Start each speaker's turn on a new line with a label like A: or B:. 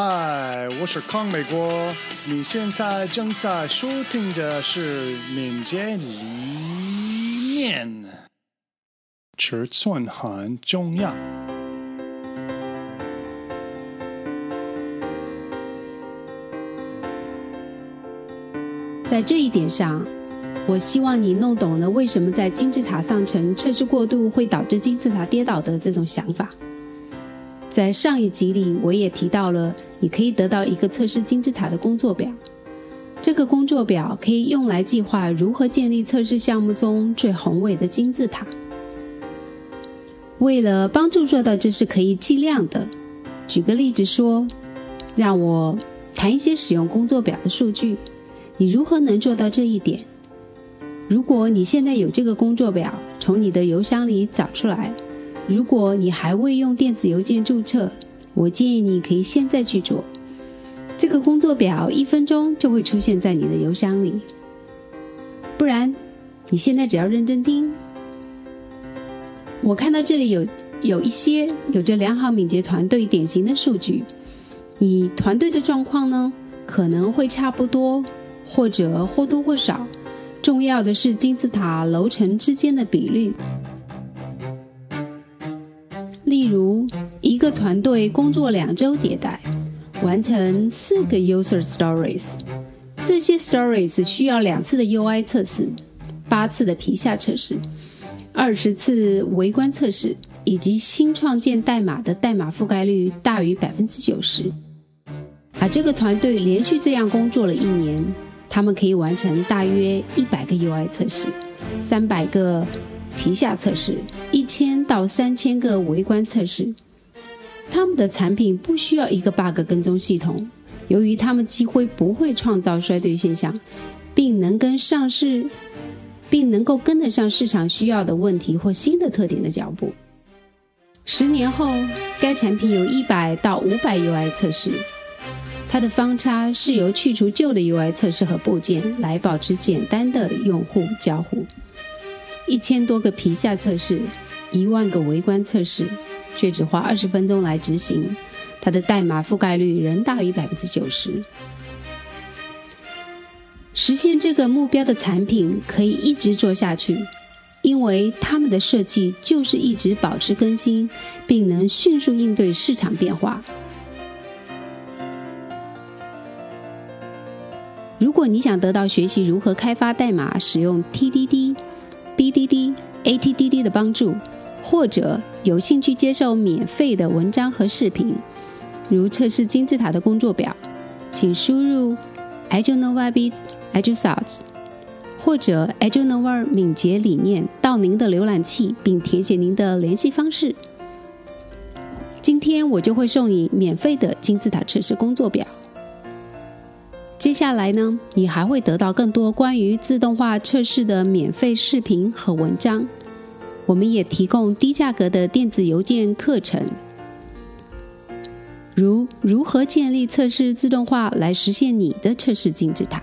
A: 嗨，我是康美国。你现在正在收听的是《民间理念》，尺寸很重要。
B: 在这一点上，我希望你弄懂了为什么在金字塔上层测试过度会导致金字塔跌倒的这种想法。在上一集里，我也提到了，你可以得到一个测试金字塔的工作表。这个工作表可以用来计划如何建立测试项目中最宏伟的金字塔。为了帮助做到这是可以计量的，举个例子说，让我谈一些使用工作表的数据。你如何能做到这一点？如果你现在有这个工作表，从你的邮箱里找出来。如果你还未用电子邮件注册，我建议你可以现在去做。这个工作表一分钟就会出现在你的邮箱里。不然，你现在只要认真听。我看到这里有有一些有着良好敏捷团队典型的数据。你团队的状况呢，可能会差不多，或者或多或少。重要的是金字塔楼层之间的比率。团队工作两周迭代，完成四个 user stories，这些 stories 需要两次的 UI 测试，八次的皮下测试，二十次围观测试，以及新创建代码的代码覆盖率大于百分之九十。而这个团队连续这样工作了一年，他们可以完成大约一百个 UI 测试，三百个。皮下测试一千到三千个围观测试，他们的产品不需要一个 bug 跟踪系统，由于他们几乎不会创造衰退现象，并能跟上市，并能够跟得上市场需要的问题或新的特点的脚步。十年后，该产品有一百到五百 UI 测试，它的方差是由去除旧的 UI 测试和部件来保持简单的用户交互。一千多个皮下测试，一万个围观测试，却只花二十分钟来执行，它的代码覆盖率仍大于百分之九十。实现这个目标的产品可以一直做下去，因为他们的设计就是一直保持更新，并能迅速应对市场变化。如果你想得到学习如何开发代码、使用 TDD。BDD、ATDD 的帮助，或者有兴趣接受免费的文章和视频，如测试金字塔的工作表，请输入 a g i l Nova b Agile Thoughts 或者 a g i l Nova 敏捷理念到您的浏览器，并填写您的联系方式。今天我就会送你免费的金字塔测试工作表。接下来呢，你还会得到更多关于自动化测试的免费视频和文章。我们也提供低价格的电子邮件课程，如如何建立测试自动化来实现你的测试金字塔。